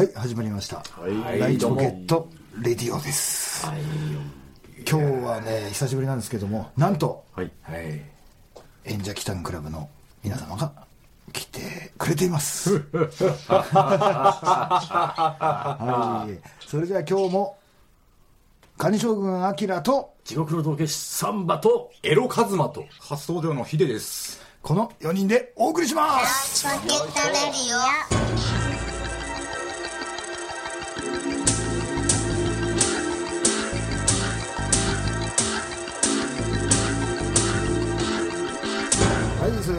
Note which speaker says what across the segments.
Speaker 1: はい始まりました、
Speaker 2: はい。
Speaker 1: ライチポケットレディオです、
Speaker 2: はい。
Speaker 1: 今日はね久しぶりなんですけどもなんと
Speaker 2: はい。
Speaker 3: はい。
Speaker 1: 演者キタンクラブの皆様が来てくれています。はい。それでは今日もカニ将軍アキラと
Speaker 2: 地獄の道化師サンバと
Speaker 3: エロカズマと発想量のヒデです。
Speaker 1: この4人でお送りします。
Speaker 4: ポケットレディ
Speaker 1: は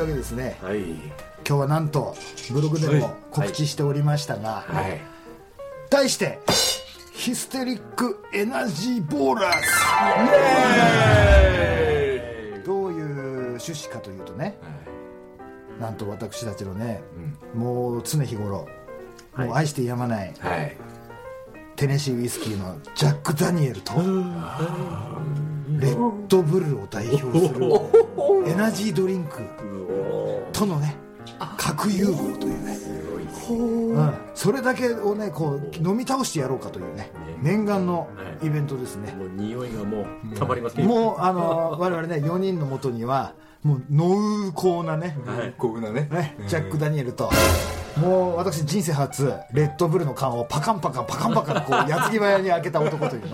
Speaker 1: いそういうわけですね。
Speaker 2: はい。
Speaker 1: 今日はなんとブログでも告知しておりましたが、
Speaker 2: はい。
Speaker 1: 題してヒステリックエナジーボーラーズ。どういう趣旨かというとね、なんと私たちのね、もう常日頃、
Speaker 2: はい。
Speaker 1: もう愛してやまない
Speaker 3: はい。
Speaker 1: テネシーウイスキーのジャック・ダニエルとレッドブルを代表するエナジードリンクとのね核融合というね。うん、それだけをねこう飲み倒してやろうかというね念願のイベントですね。
Speaker 2: もう匂いがもうたまりません
Speaker 1: もうあの我々ね4人のもとにはもう濃厚なね
Speaker 2: はい。
Speaker 3: こうなね。
Speaker 1: ねジャック・ダニエルともう私人生初レッドブルの缶をパカンパカンパカンパカンこう矢継ぎ早に開けた男というね。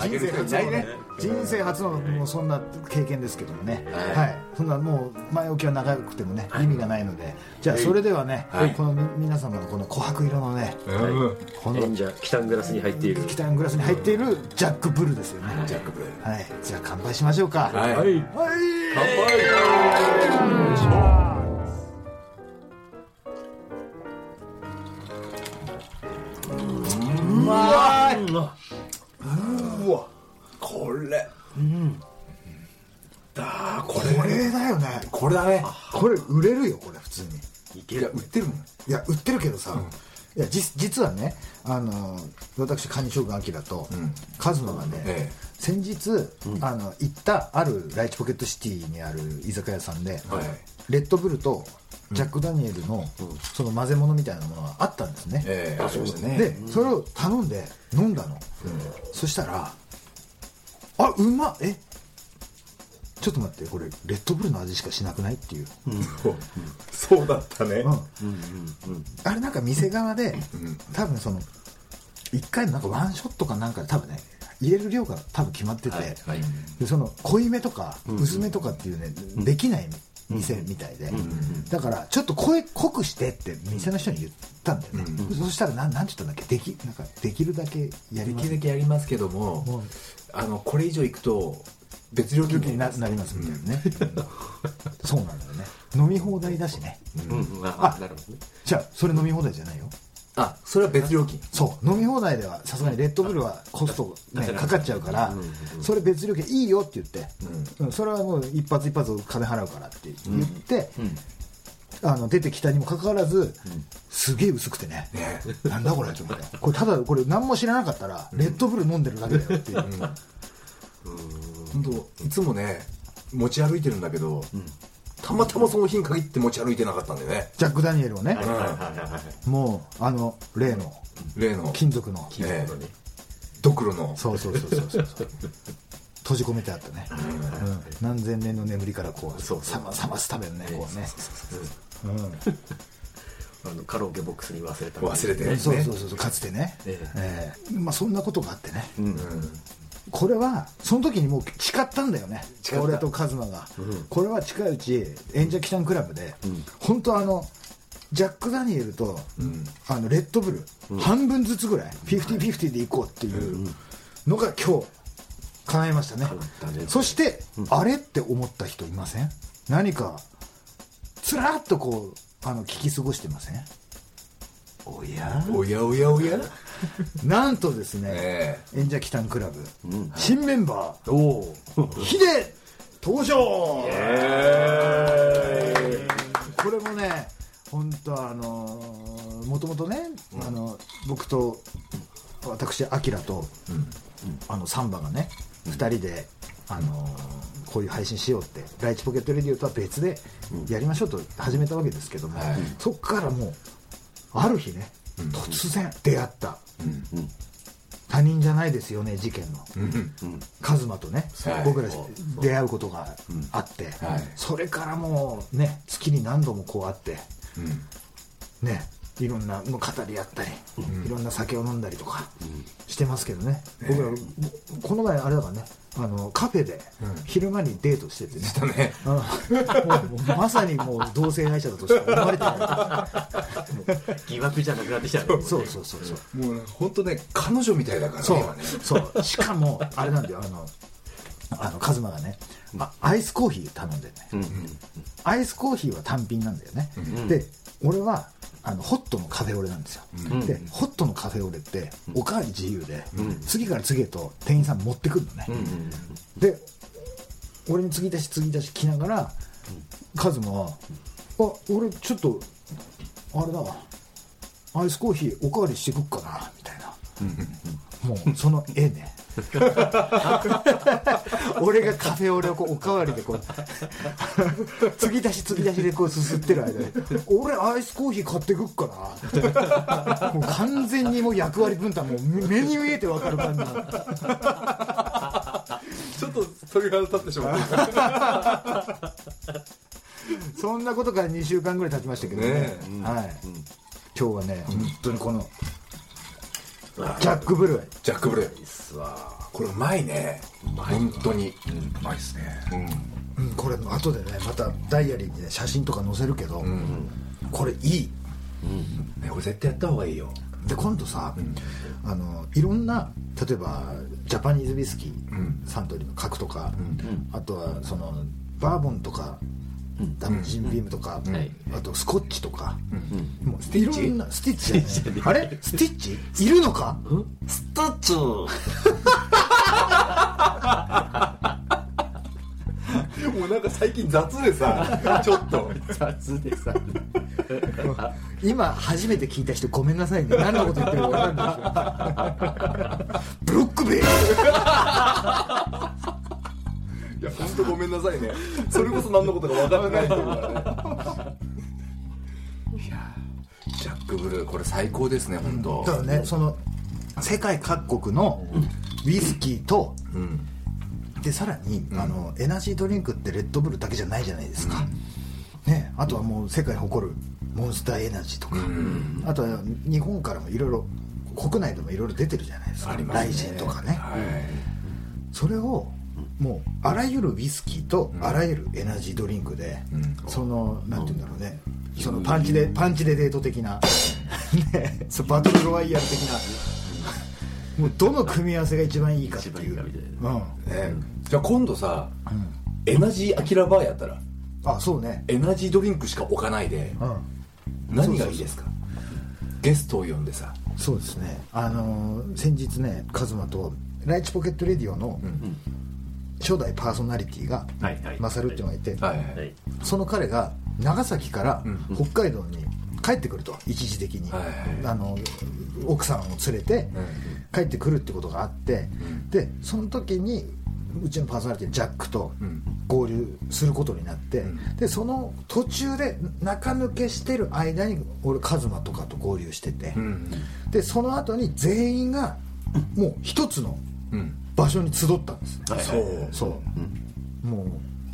Speaker 1: 人生初のね。
Speaker 3: 人
Speaker 1: 生初のもうそんな経験ですけどもね。はい、そんなもう前置きは長くてもね意味がないので。じゃあそれではね、
Speaker 3: はい。
Speaker 1: このみ皆様のこの琥珀色のね
Speaker 3: うん。
Speaker 1: この
Speaker 2: キタングラスに入っている。
Speaker 1: キタングラスに入っているジャック・ブルですよね。
Speaker 3: ジャックブル。
Speaker 1: はい。じゃあ乾杯しましょうか。
Speaker 3: はい。
Speaker 2: はい。
Speaker 1: はい
Speaker 3: 乾
Speaker 1: う
Speaker 3: これだ
Speaker 1: ね。
Speaker 3: これ
Speaker 1: 売れるよこれ普通に。
Speaker 3: いや、売ってるもん。
Speaker 1: いや売ってるけどさ、いや実実はねあの私カニ将軍アキラと、カズマがね、
Speaker 3: え
Speaker 1: 先日、あの行ったあるライチポケットシティにある居酒屋さんで、
Speaker 3: はい。
Speaker 1: レッドブルとジャック・ダニエルの、その混ぜ物みたいなものがあったんですね、
Speaker 3: ええ、あ、そうですね。
Speaker 1: でそれを頼んで飲んだの、そしたらあうまっえちょっと待ってこれレッドブルの味しかしなくないっていう、
Speaker 3: そうだったね。
Speaker 1: うん。あれなんか店側で、多分その1回のなんかワンショットかなんかで多分ね入れる量が多分決まってて、
Speaker 3: はいはい。
Speaker 1: でその濃いめとか薄めとかっていうね、できない店みたいで、だからちょっと声濃くしてって店の人に言ったんだよね、そしたらなんなんて言ったんだっけ？できなんかできるだけやり
Speaker 3: で
Speaker 1: ます。
Speaker 3: きるだけやりますけどもあの、これ以上いくと、別料金
Speaker 1: にななりますみたいなね、そうなんだよね。飲み放題だしね。
Speaker 2: うん。うん。あなるほどね。
Speaker 1: じゃあそれ飲み放題じゃないよ。
Speaker 3: あ、それは別料金。
Speaker 1: そう。飲み放題ではさすがにレッドブルはコスト、ね、かかっちゃうから、それ別料金いいよって言って、うん。それはもう一発一発金払うからって言って、あの出てきたにもかかわらず、すげえ薄くてね。なんだこれと思ってこれただこれ何も知らなかったらレッドブル飲んでるだけだよっていう、
Speaker 3: 本当いつもね持ち歩いてるんだけど、たまたまその日に限って持ち歩いてなかったんでね。
Speaker 1: ジャック・ダニエルをね、
Speaker 2: はいはいはいはい
Speaker 1: もうあの例の。
Speaker 3: 例の。
Speaker 1: 金属の。
Speaker 2: 金属のね。
Speaker 3: ドクロの。
Speaker 1: そうそうそうそうそう閉じ込めてあったね、うん。何千年の眠りからこう
Speaker 2: そう
Speaker 1: さま冷ますためのねこうね。
Speaker 2: あのカラオケボックスに忘れた。
Speaker 3: 忘れてね。
Speaker 1: そうそうそうそう。かつてね、
Speaker 2: え
Speaker 1: え。えまあそんなことがあってね、これはその時にもう誓ったんだよね。俺とカズマが、これは近いうち演者キタンクラブで、本当あのジャック・ダニエルと、あのレッドブル、半分ずつぐらい50-50でいこうっていうのが今日叶いましたね。
Speaker 2: ね。
Speaker 1: そして、あれって思った人いません？何かつらっとこうあの聞き過ごしてません？おや？
Speaker 3: おやおやおや？
Speaker 1: なんとですね、
Speaker 3: え
Speaker 1: 演者キタンクラブ、新メンバー
Speaker 2: おお。
Speaker 1: ヒデ登場。これもね本当あのもともとね、あの僕と私アキラと、あのサンバがね2人で、あのこういう配信しようってライチポケットレディオとは別でやりましょうと始めたわけですけども、
Speaker 3: はい。
Speaker 1: そこからもうある日ね突然出会った、他人じゃないですよね事件の、カズマとね、
Speaker 3: はい。
Speaker 1: 僕ら出会うことがあって、
Speaker 3: はい。
Speaker 1: それからもうね月に何度もこう会って、ねいろんな語り合ったり、いろんな酒を飲んだりとかしてますけどね、僕らこの前あれだからねあのカフェで昼間にデートしててね、うん もうもうまさにもう同性愛者だとしか思われてない。
Speaker 2: 疑惑じゃなくなってきたね。
Speaker 1: そうそうそうそう
Speaker 3: もうね本当ね彼女みたいだからね。
Speaker 1: そう
Speaker 3: 今ね
Speaker 1: そう。しかもあれなんだよ。あのあのカズマがねあアイスコーヒー頼んでね、アイスコーヒーは単品なんだよね、で俺はあのホットのカフェオレなんですよ、でホットのカフェオレっておかわり自由で、次から次へと店員さん持ってくるのね、で俺に継ぎ足し継ぎ足し来ながら、カズマは「あ俺ちょっとあれだわ。アイスコーヒーおかわりしてくっかな」みたいな、もうその絵ね 俺がカフェオレをこうおかわりでこう継ぎ足し継ぎ足しでこうすすってる間に「俺アイスコーヒー買ってくっかな」もう完全にもう役割分担もう目に見えて分かる感じ。
Speaker 3: ちょっと鳥肌立ってしまった。
Speaker 1: そんなことから2週間ぐらい経ちましたけどね。
Speaker 3: ね
Speaker 1: はい、今日はね、本当にこのジャック・ブルー
Speaker 3: ジャック・ブレー。これうまいね。本当に。うまいですね。
Speaker 1: うん、これ後でねまたダイアリーにね写真とか載せるけど、これいい。
Speaker 3: ねこれ絶対やった方がいいよ。
Speaker 1: で今度さ、あのいろんな例えばジャパニーズウイスキー、サントリーの角とか、あとはそのバーボンとか、多分ジンビームとか、あとスコッチとか、もういろんなスティッチじゃない。あれ？スティッチ？いるのか？
Speaker 2: スタッチ。ョ
Speaker 3: もうなんか最近雑でさ ちょっと。
Speaker 2: 雑でさ。
Speaker 1: 今初めて聞いた人ごめんなさいね。何のこと言ってるか分かんないですよブロックベイ
Speaker 3: いや本当ごめんなさいね。それこそ何のことか分かってない人だからね。いやジャック・ブルーこれ最高ですね本当
Speaker 1: だからねその世界各国のウイスキーと、
Speaker 3: うん。
Speaker 1: でさらに、あのエナジードリンクってレッドブルだけじゃないじゃないですか、ね、あとはもう世界に誇るモンスターエナジーとか、あとは日本からもいろいろ国内でもいろいろ出てるじゃないですか。
Speaker 3: ね。
Speaker 1: ライジンとかね、
Speaker 3: はい。
Speaker 1: それをもうあらゆるウイスキーとあらゆるエナジードリンクで、そのなんて言うんだろうね、そのパンチでパンチでデート的な、ね、そうバトルロワイヤル的な。もうどの組み合わせが一番いいかっていう。
Speaker 3: じゃあ今度さ、エナジーアキラバーやったら
Speaker 1: あそうね。
Speaker 3: エナジードリンクしか置かないで
Speaker 1: うん。
Speaker 3: 何がいいですか？ゲストを呼んでさ。
Speaker 1: そうですね。あのー先日ねカズマとライチポケットレディオの初代パーソナリティが
Speaker 2: はいはい。
Speaker 1: マサルっていうのがいて、その彼が長崎から北海道に帰ってくると一時的に、
Speaker 3: はい
Speaker 1: あの奥さんを連れて帰ってくるってことがあって、でその時にうちのパーソナリティのジャックと合流することになって、でその途中で中抜けしてる間に俺カズマとかと合流してて、
Speaker 3: うん。
Speaker 1: でその後に全員がもう一つの
Speaker 3: うん
Speaker 1: 場所に集ったんです。ね、
Speaker 3: そう。
Speaker 1: そう、も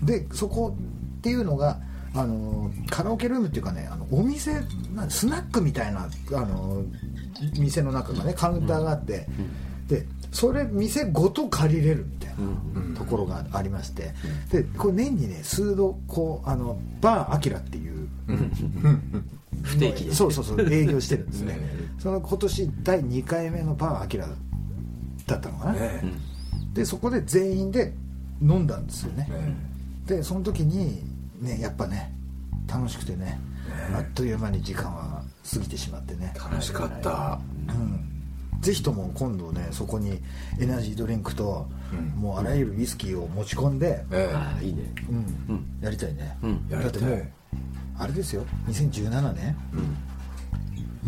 Speaker 1: うでそこっていうのがあのカラオケルームっていうかねあのお店なんスナックみたいなあの店の中がねカウンターがあって、でそれ店ごと借りれるみたいなところがありまして、でこれ年にね数度こうあのバーアキラっていう、
Speaker 2: 不定期で。
Speaker 1: そうそうそう営業してるんですね。その今年第2回目のバーアキラだったのかな、
Speaker 3: ね
Speaker 1: でそこで全員で飲んだんですよね。
Speaker 3: ね。
Speaker 1: でその時にねやっぱね楽しくてねあっという間に時間は過ぎてしまってね、
Speaker 3: 楽しかった。
Speaker 1: うん、ぜひとも今度ねそこにエナジードリンクと、もうあらゆるウイスキーを持ち込んで、
Speaker 3: え
Speaker 2: ああいいね。
Speaker 1: うん。やりたいね、
Speaker 2: うん。
Speaker 3: えやりたい。
Speaker 1: だってもうあれですよ。2017年、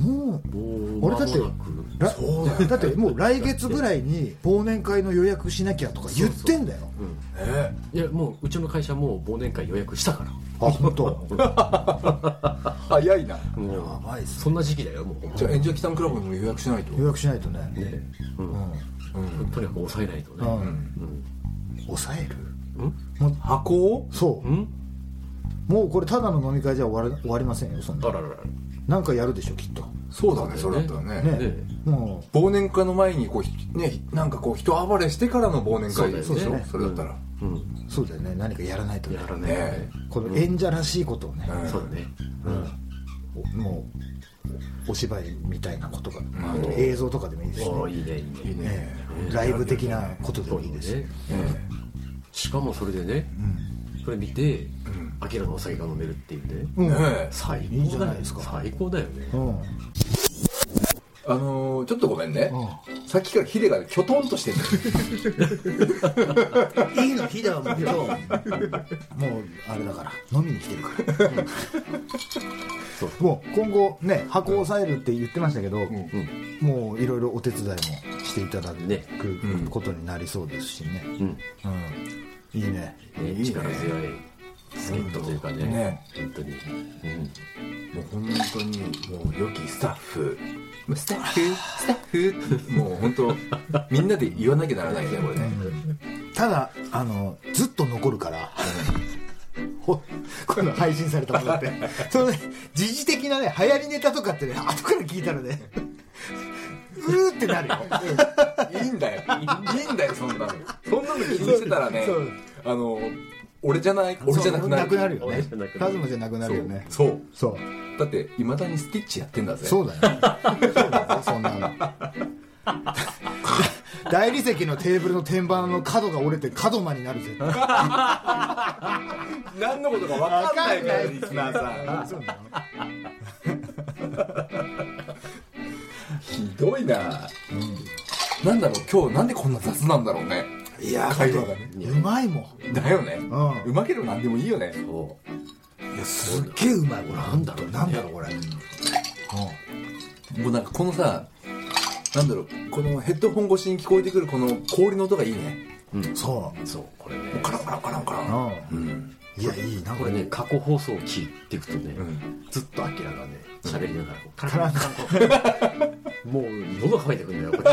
Speaker 1: もう
Speaker 2: もう
Speaker 1: 俺だって
Speaker 2: 間もなく。
Speaker 1: らだってもう来月ぐらいに忘年会の予約しなきゃとか言ってんだよ。
Speaker 3: え
Speaker 2: いやもううちの会社もう忘年会予約したから。
Speaker 1: あ本当？
Speaker 3: 早いな。
Speaker 2: もう
Speaker 1: やばいっす
Speaker 2: そんな時期だよもう。
Speaker 3: じゃあ演者キタンクラブにも予約しないと。
Speaker 1: 予約しないとね。
Speaker 2: ね。うん。とにかく抑えないとね。
Speaker 1: うん。
Speaker 2: うん。
Speaker 1: 抑える？
Speaker 3: 箱を？
Speaker 1: そう。
Speaker 2: うん？
Speaker 1: もうこれただの飲み会じゃ終わり終わりませんよそんな
Speaker 2: あららら
Speaker 1: なんかやるでしょきっと。
Speaker 3: そうだねそれだったらね。
Speaker 1: ね。
Speaker 2: ね。
Speaker 1: も
Speaker 3: 忘年会の前にこうひねなんかこう人暴れしてからの忘年会でしょ
Speaker 2: そうだよね。
Speaker 3: それだったら。
Speaker 2: うん。
Speaker 1: うそうだよね。何かやらないとね。
Speaker 2: やらない
Speaker 1: この演者らしいことをね、
Speaker 3: うん。
Speaker 2: そうだね。
Speaker 1: おもうお芝居みたいなことが、あと映像とかでもいいですし、
Speaker 2: いいねいいね。
Speaker 1: ライブ的なことでもいいですし、
Speaker 2: ね。しかもそれでねそれ見てアキラのお酒が飲めるっていう
Speaker 1: ん
Speaker 3: ねえ
Speaker 2: 最
Speaker 1: いいじ
Speaker 2: 高だよ
Speaker 1: ゃないですか。
Speaker 2: 最高だよね。
Speaker 1: うん。
Speaker 3: あのーちょっとごめんね。
Speaker 1: う
Speaker 3: さっきからヒデがきょとんとしてる
Speaker 1: いいの日ではもう今日もうあれだから。飲みに来てるから、
Speaker 2: そう。
Speaker 1: もう今後ね箱を抑えるって言ってましたけど、
Speaker 2: うん。
Speaker 1: もういろいろお手伝いもしていただ
Speaker 2: ね。
Speaker 1: くことになりそうですしね、
Speaker 2: うん。
Speaker 1: うん、いいね。
Speaker 2: ね
Speaker 3: いいね
Speaker 2: 力強い助っ人というかね。
Speaker 3: ね。
Speaker 2: 本当に。うん。
Speaker 3: もう本当にもう良きスタッフ。スタッフ？スタッフ？もう本当みんなで言わなきゃならないねこれね。
Speaker 1: ただあのずっと残るから、ほこの配信されたものって。そのね時事的なね流行りネタとかってね後から聞いたらね。うーってなるよ。
Speaker 3: いいんだよ。いいんだよそんなの。そんなの気にしてたらね。
Speaker 1: そう。
Speaker 3: あの俺じゃない？俺じゃなくなる。
Speaker 1: なくなるよね。カズマじゃなくなるよね。
Speaker 3: そう。
Speaker 1: そう。
Speaker 3: だっていまだにスティッチやってんだぜ。
Speaker 1: そうだよ。そうだよそんなの。大理石のテーブルの天板の角が折れて角間になるぜ
Speaker 3: 何のことか分かんないからリスナーさん。ひどいな、なんだろう今日なんでこんな雑なんだろうね
Speaker 1: いや
Speaker 3: 会話がね。
Speaker 1: うまいもん。
Speaker 3: だよね、
Speaker 1: ん。
Speaker 3: うまければ何でもいいよね。
Speaker 2: そう。
Speaker 1: いやすっげえうまいこれ。
Speaker 2: なんだろうね。
Speaker 1: なんだろうこれ。
Speaker 3: もうなんかこのさなんだろうこのヘッドホン越しに聞こえてくるこの氷の音がいいね。
Speaker 1: うん。そ
Speaker 2: そうこれね。
Speaker 3: カランカランカランカラ
Speaker 1: う
Speaker 3: ン。
Speaker 1: う
Speaker 3: うん。ん
Speaker 1: いやいいな
Speaker 2: これね過去放送を聞いていくとね
Speaker 3: うん。
Speaker 2: ずっとアキラがね喋りながらカ
Speaker 1: カラン
Speaker 2: カランと もう喉乾いてくんだよこれ。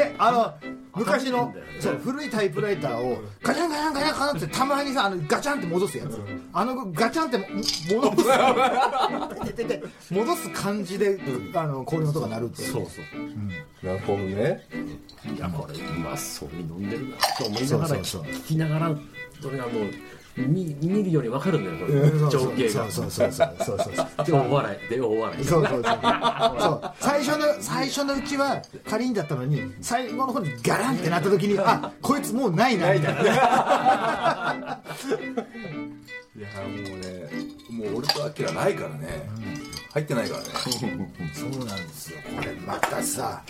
Speaker 1: ねあの昔のそう古いタイプライターをガチャンガチャンガチャンガチャンってたまにさあのガチャンって戻すやつ。あのガチャンっても戻す。戻す感じであの氷の音が鳴るっていう。
Speaker 2: そうそう。
Speaker 3: なるほどね。
Speaker 2: いやこれうまそうに飲んでるな。と思いながら
Speaker 1: そうそうそう
Speaker 2: 聞きながらそれがもう見見るように分かるんだよこ
Speaker 1: うん
Speaker 2: れ情景が。
Speaker 1: そうそうそうそうそうそう。
Speaker 2: で大笑い。で大笑い。
Speaker 1: そうそうそう。そう。最初の最初のうちはカリンだったのに最後の方にガランってなった時に あこいつもうないな。みたいな。い
Speaker 3: やもうねもう俺とアキラないからね、入ってないからね。
Speaker 1: そうなんですよ。これまたさ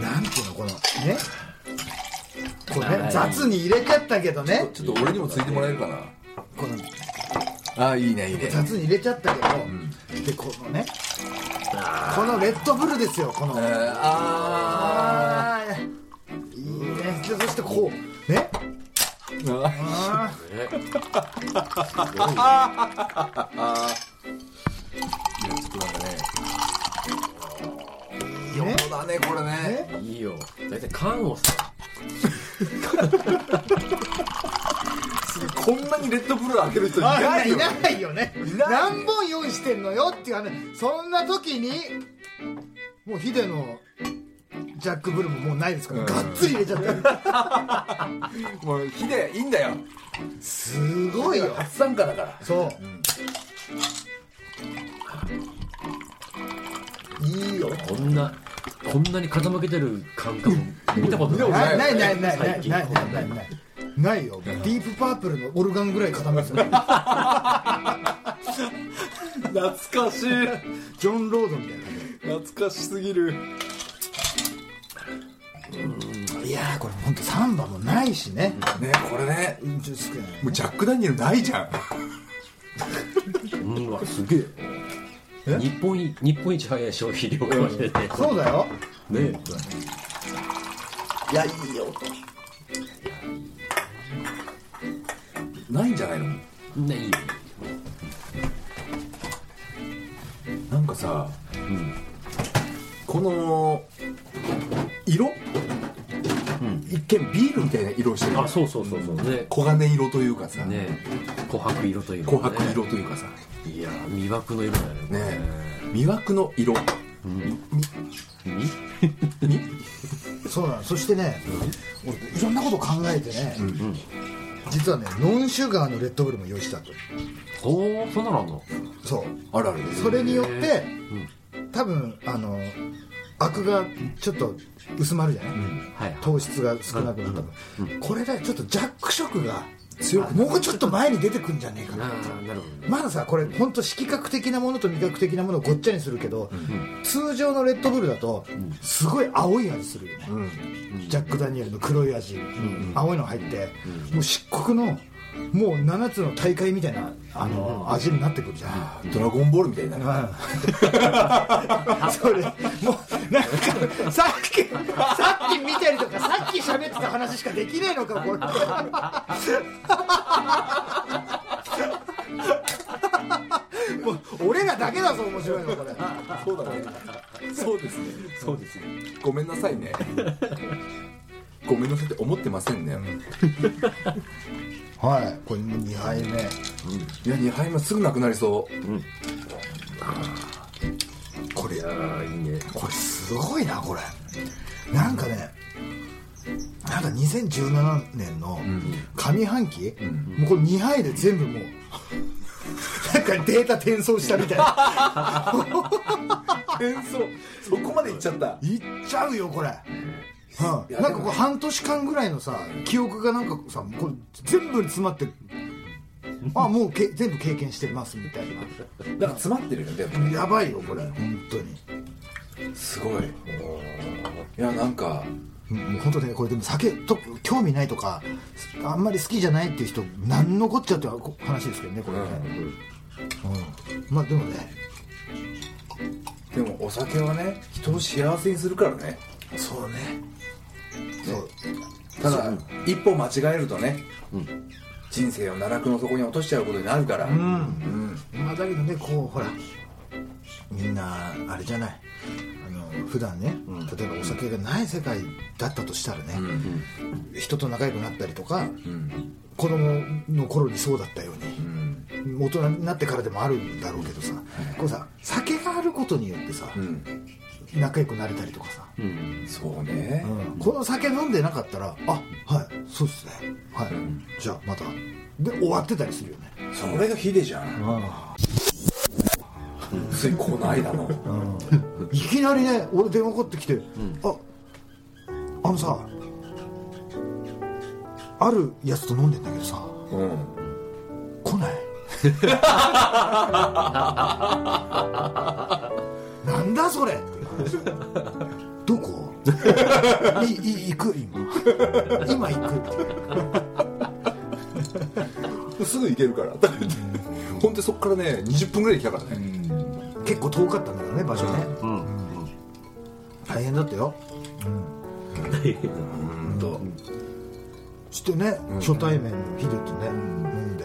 Speaker 1: なんていうのこのねこれね雑に入れちゃったけどね。
Speaker 3: ちょっと俺にもついてもらえるかな？
Speaker 1: この
Speaker 3: ああいいねいいね。
Speaker 1: 雑に入れちゃったけど、でこのねこのレッドブルですよこの。
Speaker 3: えー、あ
Speaker 1: あー。いいね。でそしてこうね。
Speaker 3: ー。あ
Speaker 1: あ
Speaker 2: ね
Speaker 3: いやちょっとなんかね。
Speaker 1: ーね。
Speaker 3: そうだねこれね。
Speaker 1: ね。
Speaker 2: いいよ。大体缶をさ
Speaker 3: こんなにレッドブル開ける人い
Speaker 1: あ
Speaker 3: ないよ。
Speaker 1: いないよね。
Speaker 3: ない。
Speaker 1: 何本用意してんのよっていう話。そんな時にもうヒデのジャックブルももうないですから、
Speaker 3: うん。
Speaker 1: がっつり入れちゃって。
Speaker 3: もうヒデいいんだよ。
Speaker 1: すごいよ。
Speaker 3: 初参加だから。
Speaker 1: そう。いいよ。
Speaker 2: こんなこんなに傾けてる感覚見たことな
Speaker 1: ないいないないないないないないないない。ないよ。ディープパープルのオルガンぐらい傾いて。る
Speaker 3: 懐かしい。
Speaker 1: ジョン・ロードみたいな感
Speaker 3: 懐かしすぎる。
Speaker 1: じいやーこれ本当サンバもないしね。
Speaker 3: ねこれね。もうジャック・ダニエルないじゃん。
Speaker 2: うんわすげえ
Speaker 1: え
Speaker 2: 日本一日本一早い消費量かもしれない
Speaker 1: そうだよ。
Speaker 2: ね
Speaker 3: いやいいよないんじゃないの？
Speaker 2: ねいいよ
Speaker 3: なんかさ
Speaker 2: うん。
Speaker 3: この色、一見ビールみたいな色してる。
Speaker 2: あそうそうそうそう。ね。
Speaker 3: 黄金色というかさ、
Speaker 2: ね琥珀色というか
Speaker 3: 琥珀色というかさ。
Speaker 2: いや魅惑の色だよね。
Speaker 3: ね魅惑の色。
Speaker 2: み
Speaker 1: そうなの。そしてね、俺いろんなこと考えてね、実はねノンシュガーのレッドブルも用意したと。
Speaker 2: ほうそんなのあんの？
Speaker 1: そう。
Speaker 3: あるある。
Speaker 1: それによって多分あのアクがちょっと薄まるじゃない、
Speaker 2: はい
Speaker 1: 糖質が少なくなった分、これでちょっとジャック色が強くもうちょっと前に出てくんじゃねえかな。まださこれ本当色覚的なものと味覚的なものをごっちゃにするけど、通常のレッドブルだとすごい青い味するよね、ジャック・ダニエルの黒い味、青いの入って、もう漆黒のもう7つの大会みたいなあの、味になってくるじゃん、
Speaker 3: ドラゴンボールみたいな、
Speaker 1: それもうなんかさっきさっき見たりとかさっき喋ってた話しかできねえのかこれ。もう俺らだけだぞ面白いのこれ。
Speaker 3: そうだね。そうですね。
Speaker 2: そうですね。
Speaker 3: ごめんなさいね。ごめんなさいって思ってませんね、
Speaker 1: はい。これもう2杯目
Speaker 3: いや2杯目すぐなくなりそう。
Speaker 1: これ。
Speaker 2: いやーいいね。
Speaker 1: これすごいなこれ。なんかねなんか2017年の上半期、もうこれ2杯で全部もうなんかデータ転送したみたいな。
Speaker 3: 転送。そこまでいっちゃった。
Speaker 1: いっちゃうよこれ、うん、なんかこう半年間ぐらいのさ記憶がなんかさこれ全部に詰まってあもうけ全部経験してますみたい
Speaker 3: だから詰まってるよでも
Speaker 1: やばいよこれ。本当に。
Speaker 3: すごい。いやなんか
Speaker 1: もう本当ねこれでも酒と興味ないとかあんまり好きじゃないっていう人何のこっちゃって話ですけどねこれね、うん。まあでもね。
Speaker 3: でもお酒はね人を幸せにするからね。
Speaker 1: そうね
Speaker 3: ただ一歩間違えるとね、人生を奈落の底に落としちゃうことになるから、
Speaker 1: うん、まあだけどねこうほらみんなあれじゃない。あの普段ね、例えばお酒がない世界だったとしたらね、人と仲良くなったりとか、子供の頃にそうだったように、大人になってからでもあるんだろうけどさ、こうさ酒があることによってさ、仲良くなれたりとかさ、
Speaker 2: うん。
Speaker 3: そうね、
Speaker 1: この酒飲んでなかったらあはいそうですね。はい、じゃあまた。で終わってたりするよね。
Speaker 3: それがヒデじゃん。ついこの間の。
Speaker 1: いきなりね俺電話かかってきて、ああのさあるやつと飲んでんだけどさ
Speaker 3: うん。
Speaker 1: 来ない？なんだそれって どこ？いいい行く今。今行く
Speaker 3: すぐ行けるから。ほんでそっからね20分ぐらいで来たからね、
Speaker 1: 結構遠かったんだよね場所ね、
Speaker 2: うん。
Speaker 1: 大変だったよ。
Speaker 3: うんと。
Speaker 1: してね、初対面のヒデとね、飲んで。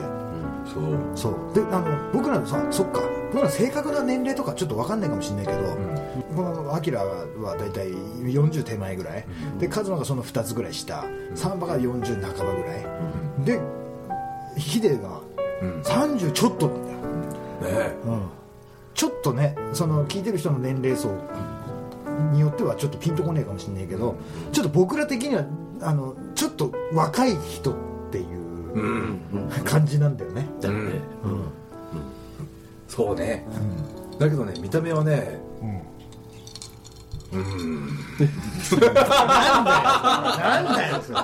Speaker 3: そう。
Speaker 1: そう。であの僕らのさそっか僕ら正確な年齢とかちょっと分かんないかもしれないけど、このアキラは大体40手前ぐらい、でカズマがその2つぐらい下、サンバが40半ばぐらい、でヒデが30ちょっとなんだよ、
Speaker 3: ね
Speaker 1: うん。ちょっとねその聞いてる人の年齢層によってはちょっとピンとこねえかもしれないけどちょっと僕ら的にはあのちょっと若い人っていう感じなんだよね、
Speaker 2: だよね
Speaker 3: そうね、だけどね見た目はね
Speaker 1: なんだよ。それ。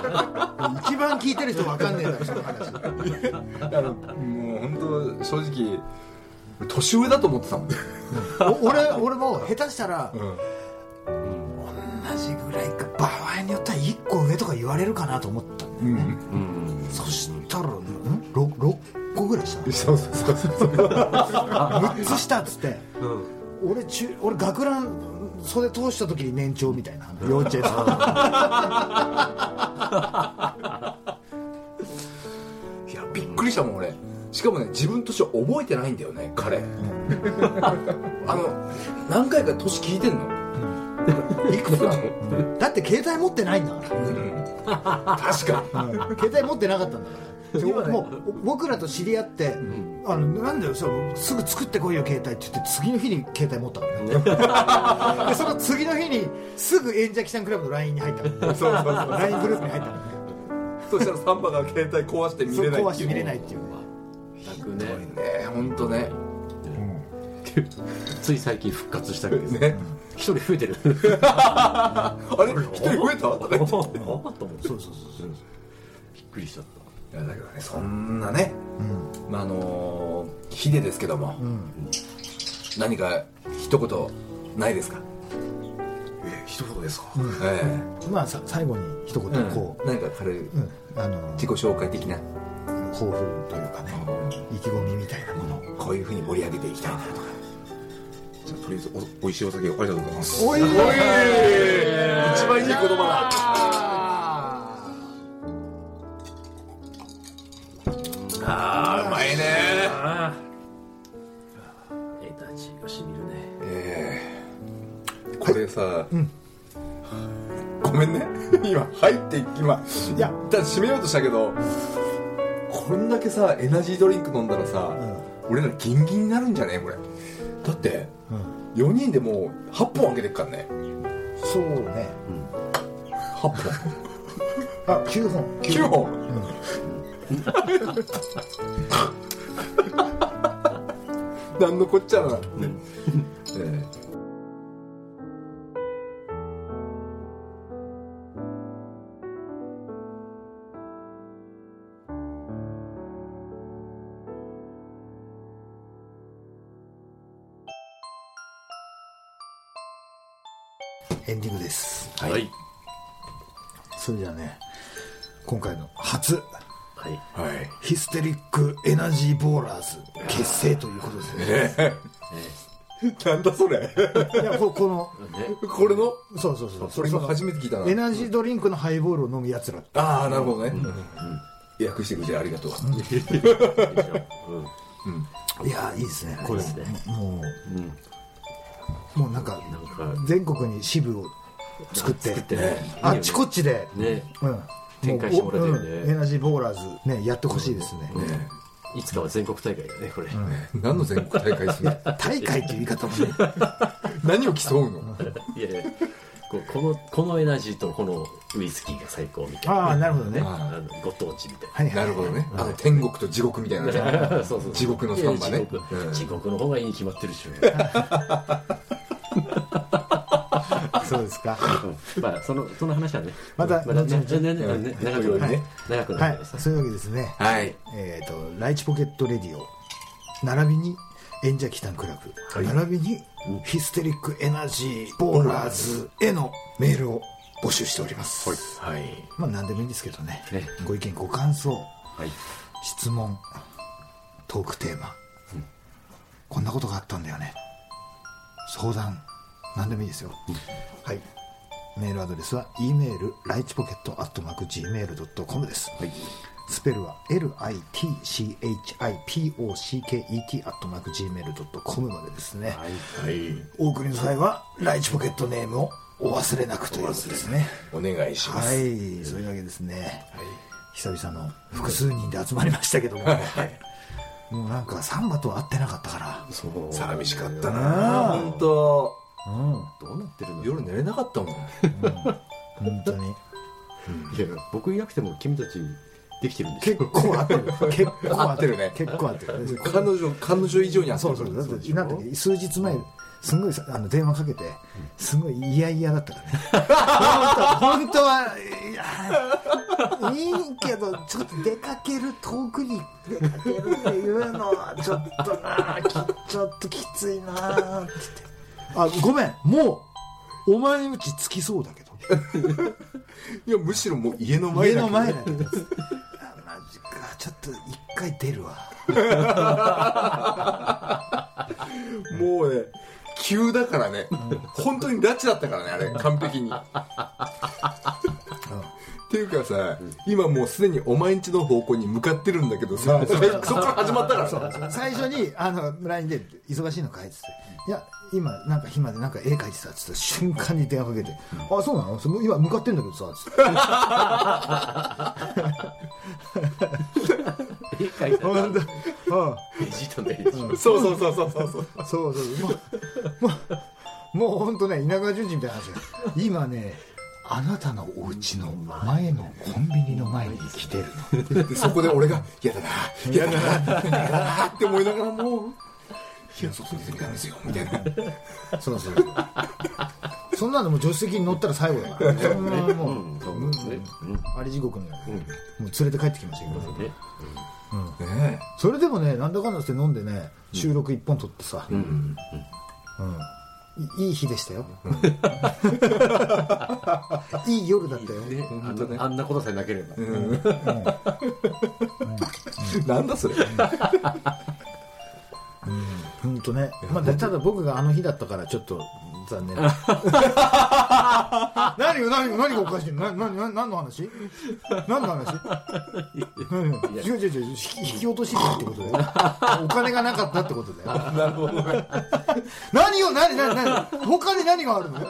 Speaker 1: 一番聞いてる人分かんねえだろその話
Speaker 3: あのもう本当正直年上だと思ってたもん、
Speaker 1: お俺俺も下手したら
Speaker 3: うん。
Speaker 1: 同じぐらいか場合によっては1個上とか言われるかなと思ったんだよね、
Speaker 2: うん。
Speaker 1: そしたら、ん？6, 6個ぐらいした
Speaker 3: そうそうそうそう。
Speaker 1: 6つしたっつって。
Speaker 2: うん。
Speaker 1: 俺中俺学ラン袖通した時に年長みたいな。幼稚園生
Speaker 3: いやびっくりしたもん俺。しかもね自分として覚えてないんだよね彼。あの何回か年聞いてんの。いくつなの？
Speaker 1: だって携帯持ってないんだから。
Speaker 3: 確か
Speaker 1: 携帯持ってなかったんだからもう僕らと知り合って、あのなんだよそうすぐ作ってこいよ携帯って言って次の日に携帯持ったからね。でその次の日にすぐ演者キさんクラブの LINE に入ったからね
Speaker 3: そうそう。そう
Speaker 1: LINE グループに入ったからね。
Speaker 3: そしたらサンバが携帯壊して見
Speaker 1: そう
Speaker 3: れない
Speaker 1: 壊して見れないっていうね。
Speaker 2: 楽ね
Speaker 3: ね。本当ね。
Speaker 2: つい最近復活したけど
Speaker 3: ね。
Speaker 2: 一人増えてる。
Speaker 3: あれ？一人増えた？とか言って
Speaker 2: あと思って
Speaker 1: そうそうそう。
Speaker 2: びっくりしちゃった
Speaker 3: だけどねそんなね、まああのーヒデですけども、何か一言ないですか？
Speaker 4: え一言ですか、
Speaker 3: え
Speaker 1: まあさ最後に一言
Speaker 3: え
Speaker 1: こう、
Speaker 3: 何か軽い
Speaker 1: うん。あの
Speaker 3: 自己紹介的な？
Speaker 1: 抱負というかね意気込みみたいなもの。
Speaker 3: こういうふうに盛り上げていきたいなとか。
Speaker 4: じゃあとりあえずお美味しいお酒をありがとうございます。
Speaker 1: おい。
Speaker 3: 一番いい言葉だえこれさ、ごめんね。今入って今いやだ締めようとしたけどこんだけさエナジードリンク飲んだらさ、俺らギンギンになるんじゃね？これ。だって、4人でもう8本あげてっからね。
Speaker 1: そうね。
Speaker 3: 8本。
Speaker 1: あ9本。
Speaker 3: 9本、なん。のこっちゃな、ええ
Speaker 1: ヒステリックエナジーボーラーズ結成ということですね
Speaker 3: え。え なんだそれ。
Speaker 1: いやここの。
Speaker 2: ね
Speaker 3: これの？
Speaker 1: そうそうそう。
Speaker 3: それ今初めて聞いたな。
Speaker 1: エナジードリンクのハイボールを飲むやつら
Speaker 3: ああなるほどね、訳してくれてありがとう、
Speaker 2: うん。
Speaker 1: いやいいですね。これ
Speaker 2: ですね。
Speaker 1: も
Speaker 2: うん
Speaker 1: うもうなんか
Speaker 2: なん。か
Speaker 1: 全国に支部を作って。
Speaker 2: 作ってね。
Speaker 1: あっちこっちで、
Speaker 2: ね。
Speaker 1: うん、
Speaker 2: 展開してもらいたいよね
Speaker 1: もううんエナジーボーラーズねやってほしいですね、
Speaker 2: いつかは全国大会だねこれ。
Speaker 3: 何の全国大会するの
Speaker 1: 大会っていう言い方もね。
Speaker 3: 何を競うの？
Speaker 2: いやいやこうこのこのエナジーとこのウイスキーが最高みたいな。
Speaker 1: ああなるほどね。
Speaker 3: あ
Speaker 2: あのご当地みたい
Speaker 1: はいはい
Speaker 3: なるほどね。あの天国と地獄みたいな
Speaker 2: なそうそう
Speaker 3: 地獄のサンバね。
Speaker 2: 地獄。
Speaker 3: うん。
Speaker 2: 地獄の方がいいに決まってるし
Speaker 1: そうですか。
Speaker 2: まあそのその話はね。
Speaker 1: また
Speaker 2: まだね。
Speaker 1: 後々
Speaker 2: ね。ね。ね長く
Speaker 3: はい。
Speaker 2: 長く
Speaker 1: はい
Speaker 2: なるからさ。
Speaker 1: そういうわけですね。
Speaker 3: はい。
Speaker 1: えっ、とライチポケットレディオ。並びに演者キタンクラブ、
Speaker 2: はい。
Speaker 1: 並びにヒステリックエナジーボーラーズへのメールを募集しております、
Speaker 2: はい。
Speaker 1: まあ何でもいいんですけどね。
Speaker 2: ね。
Speaker 1: ご意見ご感想。
Speaker 2: はい。
Speaker 1: 質問。トークテーマ、こんなことがあったんだよね。相談何でもいいですよ、はい。メールアドレスは e メールライチポケットアットマーク Gmail.com です、スペルは LITCHIPOCKET アットマーク Gmail.com までですね、
Speaker 2: はい。
Speaker 1: お送りの際はライチポケットネームをお忘れなくということですね。
Speaker 3: お願いします。
Speaker 1: はい。そういうわけですね、久々の複数人で集まりましたけども、もうなんかサンバとは会ってなかったから。
Speaker 3: 寂しかったな。本当
Speaker 1: うん。
Speaker 2: どうなってるの
Speaker 3: 夜寝れなかったもん。
Speaker 1: 本当に。
Speaker 2: いや僕いなくても君たちできてるんです
Speaker 1: 結
Speaker 2: よ
Speaker 1: 構合ってる。結構
Speaker 3: 合ってるね。
Speaker 1: 結構合ってる。
Speaker 3: 彼女彼女以上にあった
Speaker 1: そうそうだってなん数日前すんごいさあの電話かけてすごい嫌々だったからね。本当本当はいやいいけどちょっと出かける遠くに出かけるっていうのはちょっとなきちょっときついなって言ってあごめん。もうお前んち着きそうだけど。
Speaker 3: いやむしろもう家の前
Speaker 1: 家の前だけど。あまあちょっと一回出るわ。
Speaker 3: もうね急だからね、本当に拉致だったからねあれ。完璧に。っていうかさ、今もうすでにお前んちの方向に向かってるんだけどさ、そこから始まったから。さ
Speaker 1: 最初にあの LINE で「忙しいのかい?」っつって「いや今なんか暇でなんか絵描いてた」っつって瞬間に電話かけて「あそうなの？その今向かってんだけどさ」つって。
Speaker 2: 絵描いたら。
Speaker 1: 本当うん。
Speaker 2: ベジータの絵でしょ
Speaker 3: そうそうそう。そうそうそう
Speaker 1: そうそう。もうもうもう本当ね稲川淳二みたいな話。よ今ねあなたのお家の前のコンビニの前に来てる
Speaker 3: そこで俺が「嫌だな嫌だな嫌だな」って思いながらもう「いや外に出てきたんですよ」みたいな。
Speaker 1: そうそうそんなのもう助手席に乗ったら最後だから。そんなもう、あり地獄のように、もう連れて帰ってきましたけど、
Speaker 2: うんね。
Speaker 3: ね
Speaker 1: それでもねなんだかんだして飲んでね収録一本撮ってさ、いいい日でしたよ、いい夜だったよ、
Speaker 2: ね。あん。なことさえなければ。
Speaker 3: えなんだそれ
Speaker 1: 本当ね、まあ、でただ僕があの日だったからちょっと残念。何が何が何がおかしいの？ななな何の話？何の話？何違う違う違う。引き引き落としってことだよお金がなかったってことだよ。
Speaker 3: なるほどね。
Speaker 1: 何よ何何何？他に何があるの？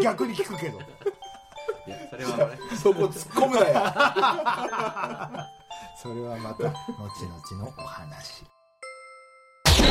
Speaker 1: 逆に聞くけど。
Speaker 2: いやそれはね。
Speaker 3: そこ突っ込むなよ。
Speaker 1: それはまた後々のお話